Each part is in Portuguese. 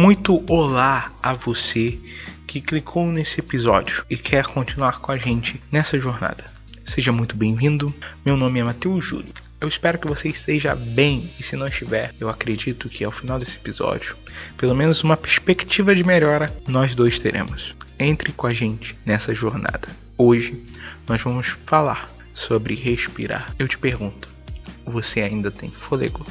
Muito olá a você que clicou nesse episódio e quer continuar com a gente nessa jornada. Seja muito bem-vindo. Meu nome é Matheus Júlio. Eu espero que você esteja bem e se não estiver, eu acredito que ao final desse episódio, pelo menos uma perspectiva de melhora nós dois teremos. Entre com a gente nessa jornada. Hoje nós vamos falar sobre respirar. Eu te pergunto, você ainda tem fôlego?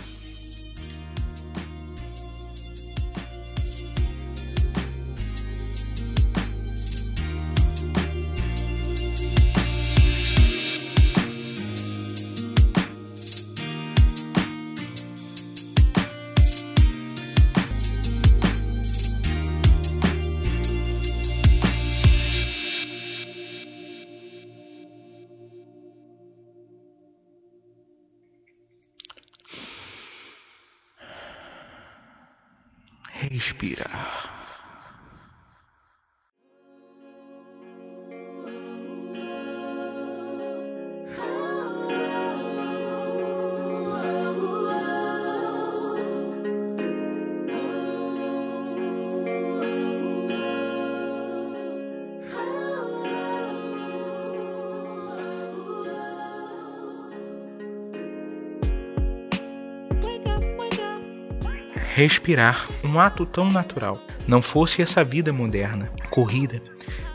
Respirar, um ato tão natural. Não fosse essa vida moderna, corrida,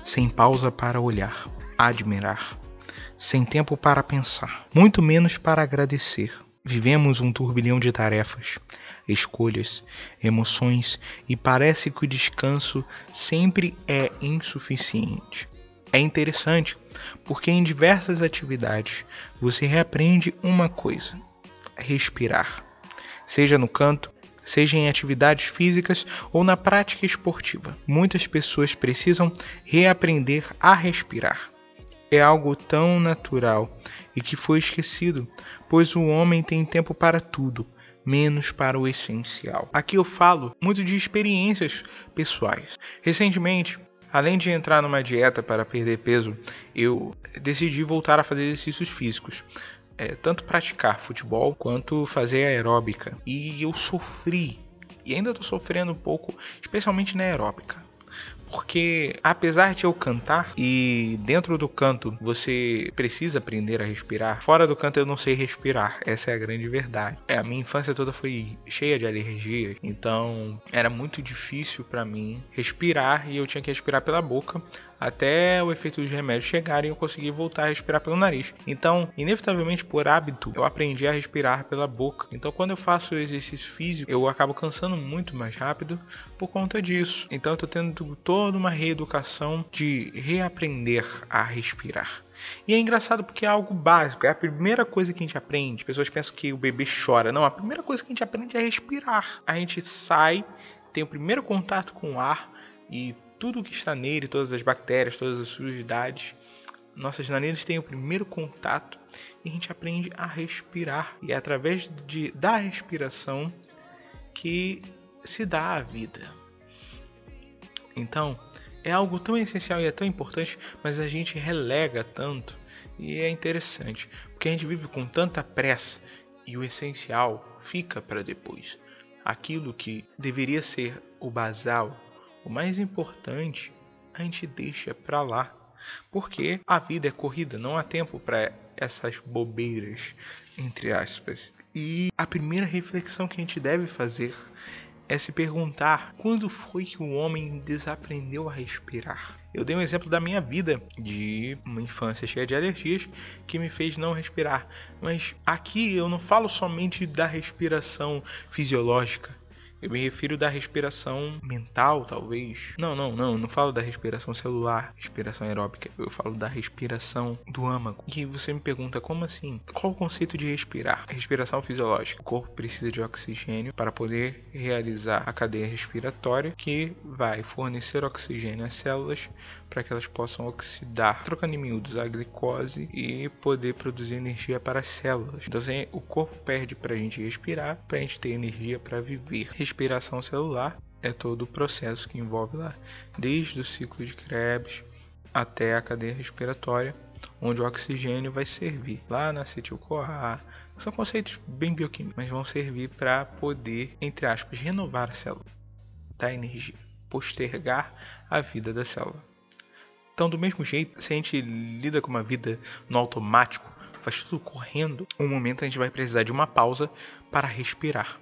sem pausa para olhar, admirar, sem tempo para pensar, muito menos para agradecer. Vivemos um turbilhão de tarefas, escolhas, emoções e parece que o descanso sempre é insuficiente. É interessante porque em diversas atividades você reaprende uma coisa: respirar. Seja no canto, seja em atividades físicas ou na prática esportiva. Muitas pessoas precisam reaprender a respirar. É algo tão natural e que foi esquecido, pois o homem tem tempo para tudo, menos para o essencial. Aqui eu falo muito de experiências pessoais. Recentemente, além de entrar numa dieta para perder peso, eu decidi voltar a fazer exercícios físicos é, tanto praticar futebol quanto fazer aeróbica. E eu sofri, e ainda estou sofrendo um pouco, especialmente na aeróbica. Porque apesar de eu cantar e dentro do canto você precisa aprender a respirar, fora do canto eu não sei respirar. Essa é a grande verdade. É, a minha infância toda foi cheia de alergias, então era muito difícil para mim respirar e eu tinha que respirar pela boca até o efeito dos remédios chegarem e eu conseguir voltar a respirar pelo nariz. Então, inevitavelmente por hábito, eu aprendi a respirar pela boca. Então, quando eu faço exercício físico, eu acabo cansando muito mais rápido por conta disso. Então, eu tô tendo toda uma reeducação de reaprender a respirar. E é engraçado porque é algo básico, é a primeira coisa que a gente aprende. Pessoas pensam que o bebê chora. Não, a primeira coisa que a gente aprende é respirar. A gente sai, tem o primeiro contato com o ar e tudo que está nele, todas as bactérias, todas as sujidades, nossas narinas têm o primeiro contato e a gente aprende a respirar. E é através de, da respiração que se dá a vida. Então, é algo tão essencial e é tão importante, mas a gente relega tanto. E é interessante, porque a gente vive com tanta pressa e o essencial fica para depois. Aquilo que deveria ser o basal, o mais importante a gente deixa para lá. Porque a vida é corrida, não há tempo para essas bobeiras, entre aspas. E a primeira reflexão que a gente deve fazer é se perguntar quando foi que o homem desaprendeu a respirar. Eu dei um exemplo da minha vida, de uma infância cheia de alergias, que me fez não respirar. Mas aqui eu não falo somente da respiração fisiológica. Eu me refiro da respiração mental, talvez. Não, não, não. Não falo da respiração celular, respiração aeróbica. Eu falo da respiração do âmago. E você me pergunta, como assim? Qual o conceito de respirar? Respiração fisiológica. O corpo precisa de oxigênio para poder realizar a cadeia respiratória que vai fornecer oxigênio às células para que elas possam oxidar, trocando em miúdos a glicose e poder produzir energia para as células. Então, assim, o corpo perde para a gente respirar, para a gente ter energia para viver respiração celular é todo o processo que envolve lá, desde o ciclo de Krebs até a cadeia respiratória, onde o oxigênio vai servir lá na acetil-CoA. São conceitos bem bioquímicos, mas vão servir para poder, entre aspas, renovar a célula. da energia, postergar a vida da célula. Então, do mesmo jeito, se a gente lida com uma vida no automático, faz tudo correndo, um momento a gente vai precisar de uma pausa para respirar.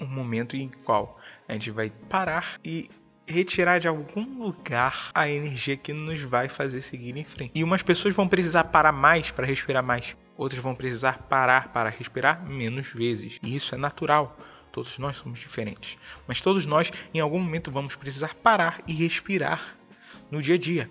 Um momento em qual a gente vai parar e retirar de algum lugar a energia que nos vai fazer seguir em frente. E umas pessoas vão precisar parar mais para respirar mais, outras vão precisar parar para respirar menos vezes. E isso é natural. Todos nós somos diferentes, mas todos nós em algum momento vamos precisar parar e respirar no dia a dia.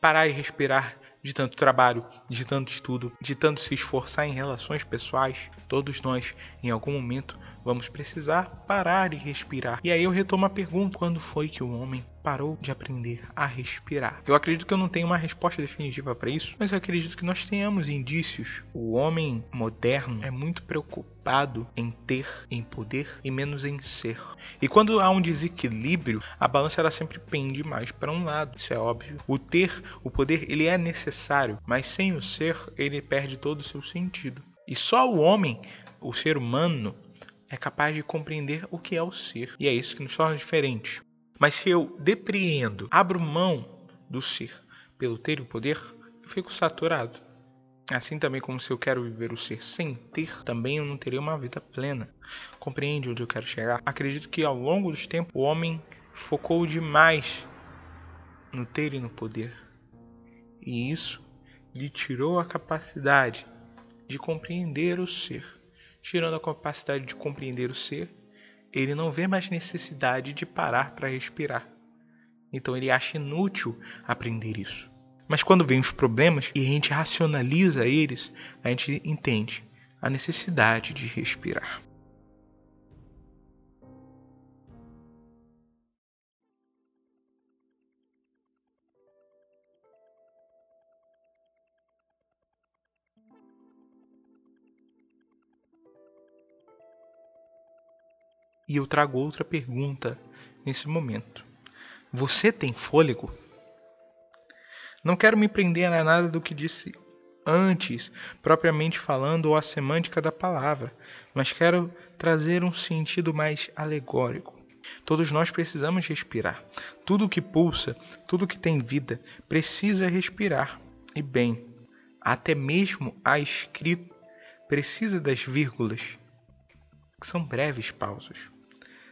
Parar e respirar de tanto trabalho, de tanto estudo, de tanto se esforçar em relações pessoais, todos nós, em algum momento, vamos precisar parar e respirar. E aí eu retomo a pergunta: quando foi que o homem parou de aprender a respirar? Eu acredito que eu não tenho uma resposta definitiva para isso, mas eu acredito que nós tenhamos indícios. O homem moderno é muito preocupado em ter, em poder e menos em ser. E quando há um desequilíbrio, a balança ela sempre pende mais para um lado, isso é óbvio. O ter, o poder, ele é necessário, mas sem o ser, ele perde todo o seu sentido. E só o homem, o ser humano, é capaz de compreender o que é o ser. E é isso que nos torna diferentes. Mas se eu depreendo, abro mão do ser pelo ter o poder, eu fico saturado. Assim também como se eu quero viver o ser sem ter, também eu não terei uma vida plena. Compreende onde eu quero chegar? Acredito que ao longo dos tempos o homem focou demais no ter e no poder. E isso lhe tirou a capacidade de compreender o ser. Tirando a capacidade de compreender o ser, ele não vê mais necessidade de parar para respirar. Então ele acha inútil aprender isso. Mas quando vem os problemas e a gente racionaliza eles, a gente entende a necessidade de respirar. E eu trago outra pergunta nesse momento. Você tem fôlego? Não quero me prender a nada do que disse antes, propriamente falando, ou a semântica da palavra, mas quero trazer um sentido mais alegórico. Todos nós precisamos respirar. Tudo que pulsa, tudo que tem vida, precisa respirar. E bem, até mesmo a escrita precisa das vírgulas, que são breves pausas.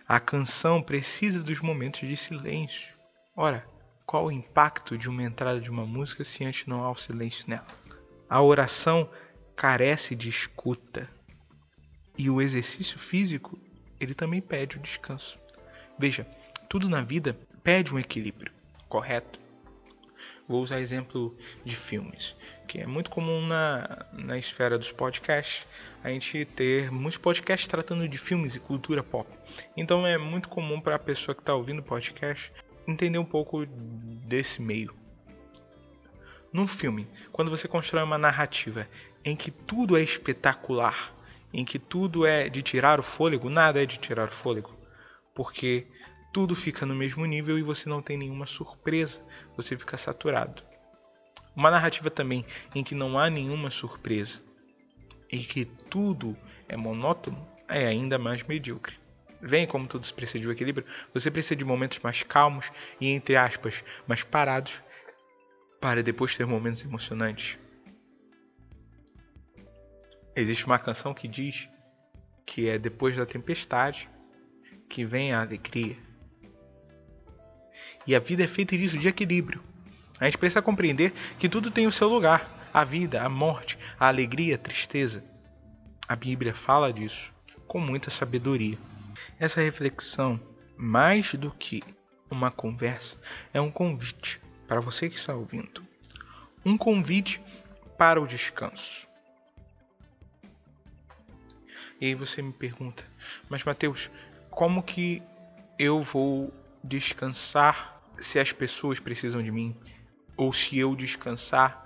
A canção precisa dos momentos de silêncio. Ora, qual o impacto de uma entrada de uma música se antes não há o silêncio nela? A oração carece de escuta. E o exercício físico, ele também pede o descanso. Veja, tudo na vida pede um equilíbrio, correto? Vou usar exemplo de filmes, que é muito comum na, na esfera dos podcasts, a gente ter muitos podcasts tratando de filmes e cultura pop. Então é muito comum para a pessoa que está ouvindo podcast entender um pouco desse meio. Num filme, quando você constrói uma narrativa em que tudo é espetacular, em que tudo é de tirar o fôlego, nada é de tirar o fôlego, porque tudo fica no mesmo nível e você não tem nenhuma surpresa, você fica saturado. Uma narrativa também em que não há nenhuma surpresa e que tudo é monótono é ainda mais medíocre. Vem como tudo precisa de um equilíbrio, você precisa de momentos mais calmos e, entre aspas, mais parados para depois ter momentos emocionantes. Existe uma canção que diz que é depois da tempestade que vem a alegria. E a vida é feita disso, de equilíbrio. A gente precisa compreender que tudo tem o seu lugar: a vida, a morte, a alegria, a tristeza. A Bíblia fala disso com muita sabedoria. Essa reflexão, mais do que uma conversa, é um convite para você que está ouvindo. Um convite para o descanso. E aí você me pergunta, mas Mateus, como que eu vou descansar se as pessoas precisam de mim, ou se eu descansar,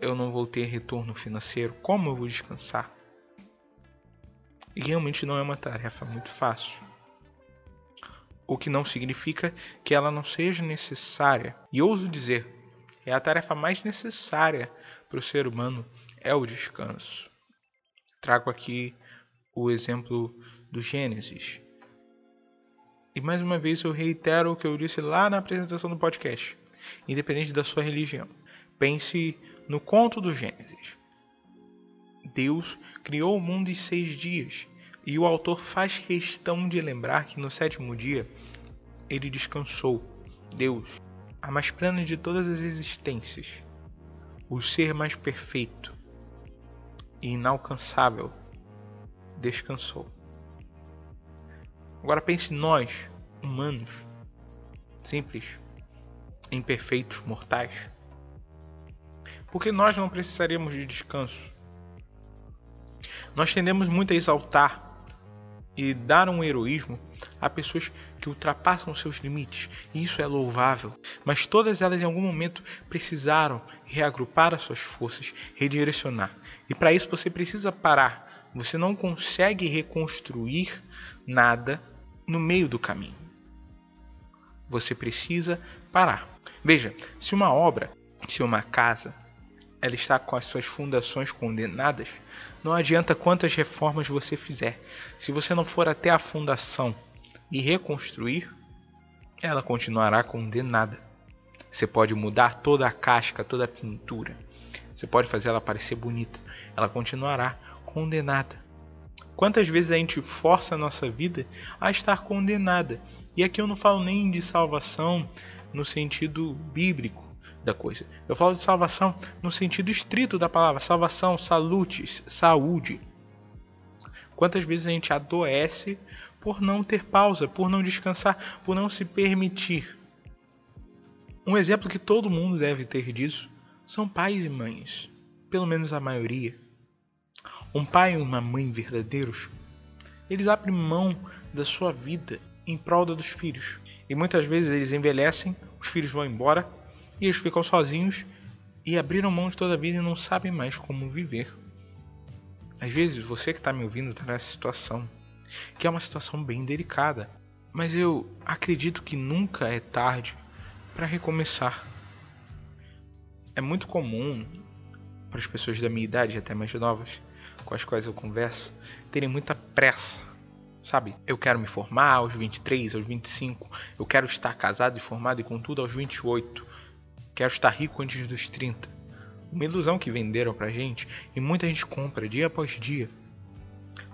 eu não vou ter retorno financeiro, como eu vou descansar? E realmente não é uma tarefa muito fácil. O que não significa que ela não seja necessária. E ouso dizer, é a tarefa mais necessária para o ser humano é o descanso. Trago aqui o exemplo do Gênesis. E mais uma vez eu reitero o que eu disse lá na apresentação do podcast, independente da sua religião. Pense no conto do Gênesis. Deus criou o mundo em seis dias, e o autor faz questão de lembrar que no sétimo dia ele descansou. Deus, a mais plena de todas as existências, o ser mais perfeito e inalcançável, descansou. Agora pense nós, humanos, simples, imperfeitos, mortais. Porque nós não precisaríamos de descanso. Nós tendemos muito a exaltar e dar um heroísmo a pessoas que ultrapassam seus limites, e isso é louvável. Mas todas elas em algum momento precisaram reagrupar as suas forças, redirecionar. E para isso você precisa parar. Você não consegue reconstruir nada no meio do caminho. Você precisa parar. Veja, se uma obra, se uma casa, ela está com as suas fundações condenadas, não adianta quantas reformas você fizer. Se você não for até a fundação e reconstruir, ela continuará condenada. Você pode mudar toda a casca, toda a pintura. Você pode fazer ela parecer bonita. Ela continuará condenada. Quantas vezes a gente força a nossa vida a estar condenada? E aqui eu não falo nem de salvação no sentido bíblico da coisa. Eu falo de salvação no sentido estrito da palavra, salvação, salutes, saúde. Quantas vezes a gente adoece por não ter pausa, por não descansar, por não se permitir. Um exemplo que todo mundo deve ter disso são pais e mães, pelo menos a maioria um pai e uma mãe verdadeiros, eles abrem mão da sua vida em prol dos filhos. E muitas vezes eles envelhecem, os filhos vão embora e eles ficam sozinhos e abriram mão de toda a vida e não sabem mais como viver. Às vezes você que está me ouvindo está nessa situação, que é uma situação bem delicada, mas eu acredito que nunca é tarde para recomeçar. É muito comum para as pessoas da minha idade, até mais novas, com as quais eu converso terem muita pressa. Sabe? Eu quero me formar aos 23, aos 25. Eu quero estar casado e formado e com tudo aos 28. Quero estar rico antes dos 30. Uma ilusão que venderam pra gente e muita gente compra dia após dia.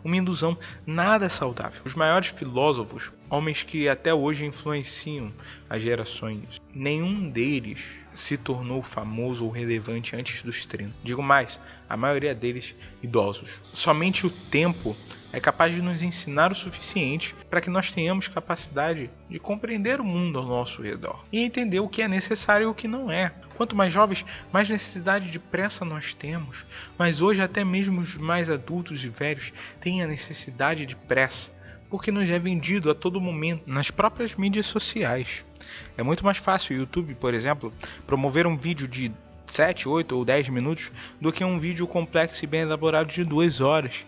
Uma ilusão nada saudável. Os maiores filósofos, homens que até hoje influenciam as gerações, nenhum deles se tornou famoso ou relevante antes dos 30. Digo mais, a maioria deles idosos. Somente o tempo é capaz de nos ensinar o suficiente para que nós tenhamos capacidade de compreender o mundo ao nosso redor e entender o que é necessário e o que não é. Quanto mais jovens, mais necessidade de pressa nós temos, mas hoje até mesmo os mais adultos e velhos têm a necessidade de pressa, porque nos é vendido a todo momento nas próprias mídias sociais. É muito mais fácil o YouTube, por exemplo, promover um vídeo de 7, 8 ou 10 minutos do que um vídeo complexo e bem elaborado de 2 horas.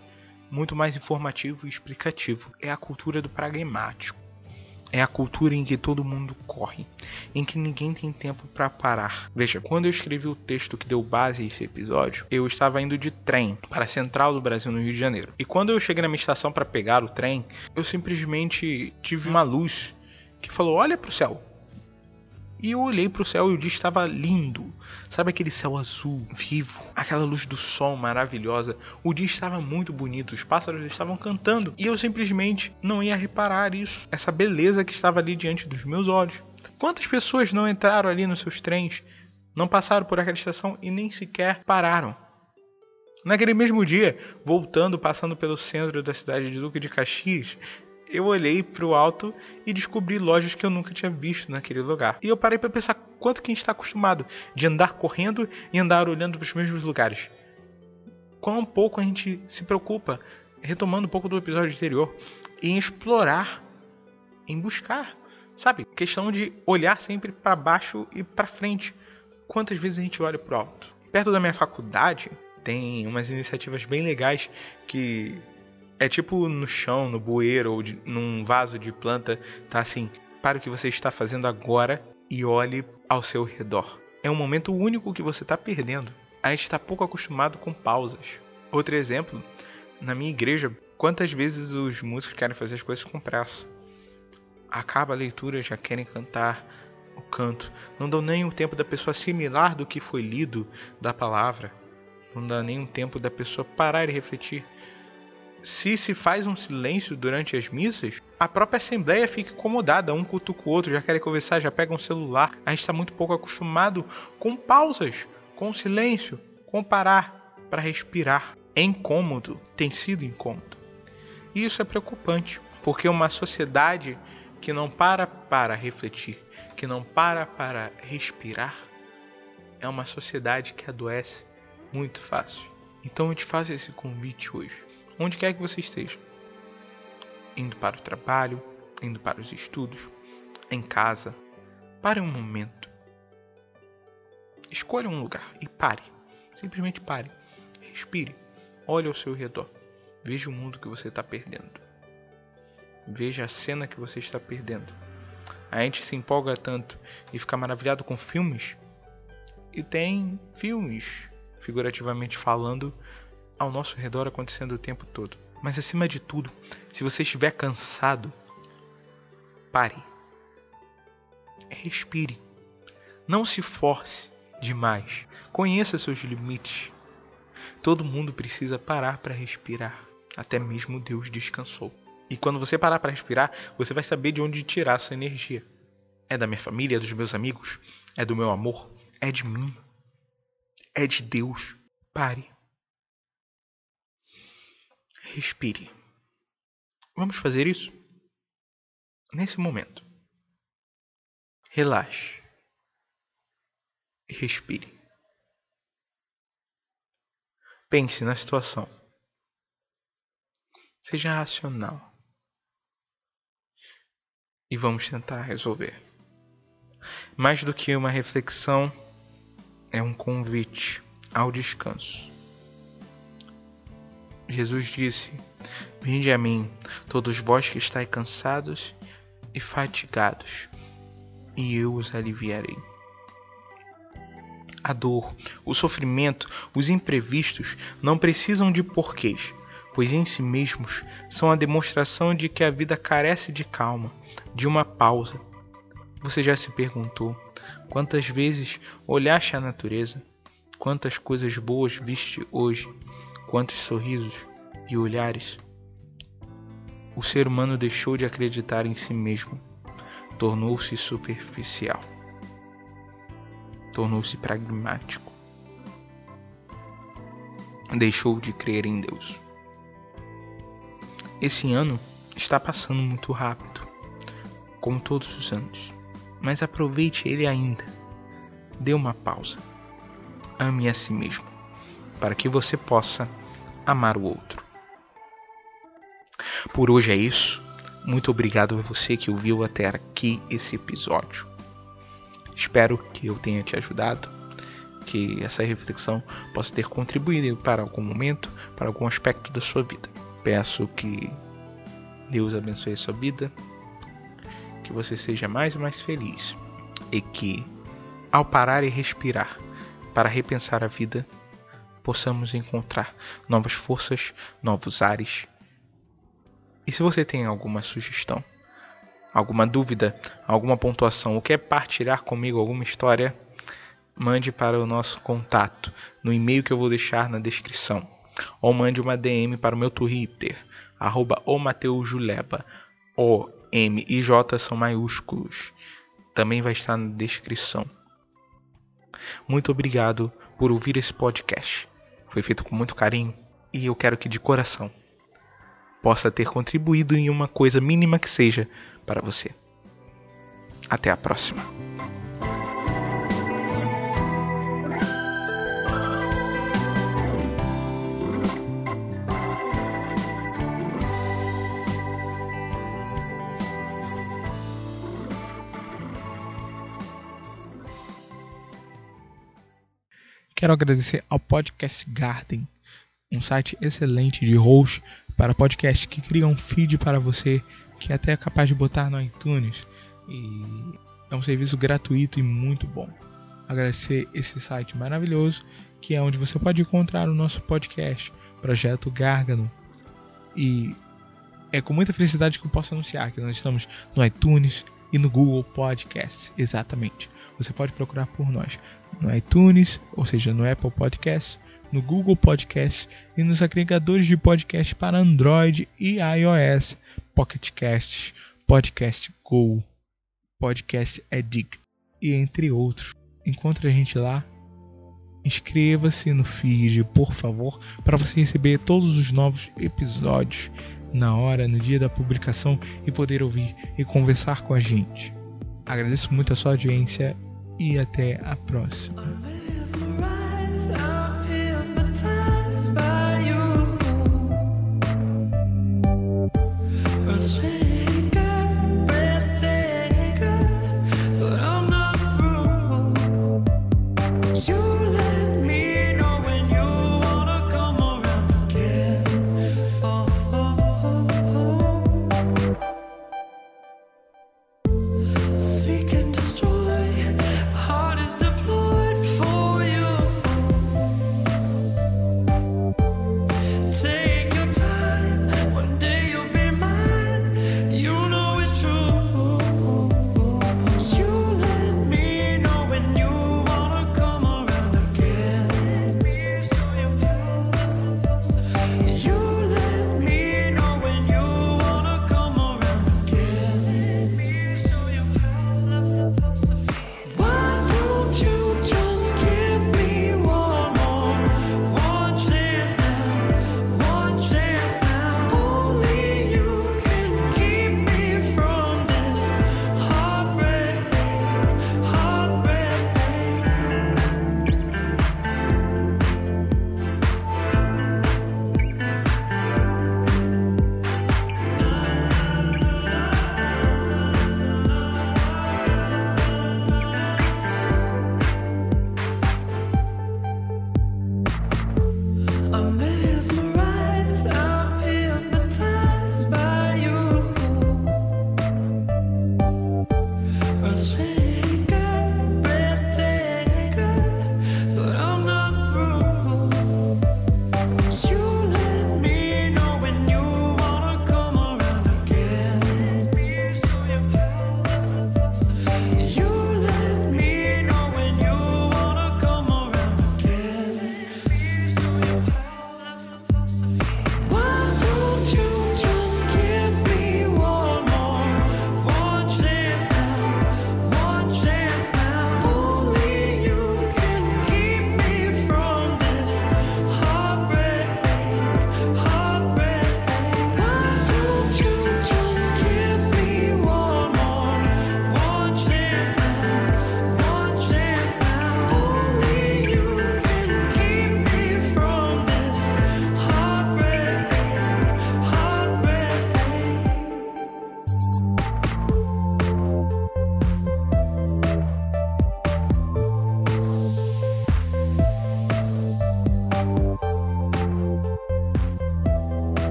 Muito mais informativo e explicativo. É a cultura do pragmático. É a cultura em que todo mundo corre, em que ninguém tem tempo para parar. Veja, quando eu escrevi o texto que deu base a esse episódio, eu estava indo de trem para a central do Brasil no Rio de Janeiro. E quando eu cheguei na minha estação para pegar o trem, eu simplesmente tive uma luz que falou: "Olha para o céu". E eu olhei para o céu e o dia estava lindo. Sabe aquele céu azul, vivo, aquela luz do sol maravilhosa. O dia estava muito bonito, os pássaros estavam cantando e eu simplesmente não ia reparar isso, essa beleza que estava ali diante dos meus olhos. Quantas pessoas não entraram ali nos seus trens, não passaram por aquela estação e nem sequer pararam? Naquele mesmo dia, voltando, passando pelo centro da cidade de Duque de Caxias, eu olhei para o alto e descobri lojas que eu nunca tinha visto naquele lugar. E eu parei para pensar quanto que a gente está acostumado de andar correndo e andar olhando para os mesmos lugares. Quão pouco a gente se preocupa, retomando um pouco do episódio anterior, em explorar, em buscar, sabe? Questão de olhar sempre para baixo e para frente. Quantas vezes a gente olha para o alto? Perto da minha faculdade tem umas iniciativas bem legais que é tipo no chão, no bueiro ou de, num vaso de planta, tá assim, para o que você está fazendo agora e olhe ao seu redor. É um momento único que você está perdendo. A gente está pouco acostumado com pausas. Outro exemplo, na minha igreja, quantas vezes os músicos querem fazer as coisas com pressa? acaba a leitura já querem cantar o canto. Não dão nem o tempo da pessoa assimilar do que foi lido da palavra. Não dá nem o tempo da pessoa parar e refletir. Se se faz um silêncio durante as missas, a própria assembleia fica incomodada, um cutuca o outro, já querem conversar, já pega um celular. A gente está muito pouco acostumado com pausas, com silêncio, com parar para respirar. É incômodo, tem sido incômodo. E isso é preocupante, porque uma sociedade que não para para refletir, que não para para respirar, é uma sociedade que adoece muito fácil. Então eu te faço esse convite hoje, onde quer que você esteja, indo para o trabalho, indo para os estudos, em casa, pare um momento. Escolha um lugar e pare. Simplesmente pare. Respire. Olhe ao seu redor. Veja o mundo que você está perdendo. Veja a cena que você está perdendo. A gente se empolga tanto e fica maravilhado com filmes. E tem filmes, figurativamente falando, ao nosso redor acontecendo o tempo todo. Mas acima de tudo, se você estiver cansado, pare. Respire. Não se force demais. Conheça seus limites. Todo mundo precisa parar para respirar. Até mesmo Deus descansou. E quando você parar para respirar, você vai saber de onde tirar sua energia. É da minha família, é dos meus amigos, é do meu amor, é de mim, é de Deus. Pare. Respire. Vamos fazer isso? Nesse momento. Relaxe. Respire. Pense na situação. Seja racional e vamos tentar resolver. Mais do que uma reflexão, é um convite ao descanso. Jesus disse: Vinde a mim, todos vós que estáis cansados e fatigados, e eu os aliviarei. A dor, o sofrimento, os imprevistos não precisam de porquês, pois em si mesmos são a demonstração de que a vida carece de calma, de uma pausa. Você já se perguntou quantas vezes olhaste a natureza? Quantas coisas boas viste hoje? Quantos sorrisos e olhares? O ser humano deixou de acreditar em si mesmo, tornou-se superficial, tornou-se pragmático, deixou de crer em Deus. Esse ano está passando muito rápido, como todos os anos, mas aproveite ele ainda. Dê uma pausa. Ame a si mesmo, para que você possa amar o outro. Por hoje é isso. Muito obrigado a você que ouviu até aqui esse episódio. Espero que eu tenha te ajudado, que essa reflexão possa ter contribuído para algum momento, para algum aspecto da sua vida. Peço que Deus abençoe a sua vida, que você seja mais e mais feliz e que, ao parar e respirar para repensar a vida, possamos encontrar novas forças, novos ares. E se você tem alguma sugestão, alguma dúvida, alguma pontuação, ou quer partilhar comigo alguma história, mande para o nosso contato no e-mail que eu vou deixar na descrição ou mande uma DM para o meu Twitter, arroba o. O, M e J são maiúsculos. Também vai estar na descrição. Muito obrigado por ouvir esse podcast. Foi feito com muito carinho e eu quero que de coração possa ter contribuído em uma coisa mínima que seja para você. Até a próxima. Quero agradecer ao Podcast Garden, um site excelente de host para podcast que cria um feed para você que até é capaz de botar no iTunes e é um serviço gratuito e muito bom. Agradecer esse site maravilhoso que é onde você pode encontrar o nosso podcast, Projeto Gárgano. E é com muita felicidade que eu posso anunciar que nós estamos no iTunes e no Google Podcast. Exatamente. Você pode procurar por nós no iTunes, ou seja, no Apple Podcast, no Google Podcast e nos agregadores de podcast para Android e iOS, Pocket Casts, Podcast Go, Podcast Addict e entre outros. Encontre a gente lá. Inscreva-se no feed, por favor, para você receber todos os novos episódios na hora, no dia da publicação e poder ouvir e conversar com a gente. Agradeço muito a sua audiência e até a próxima.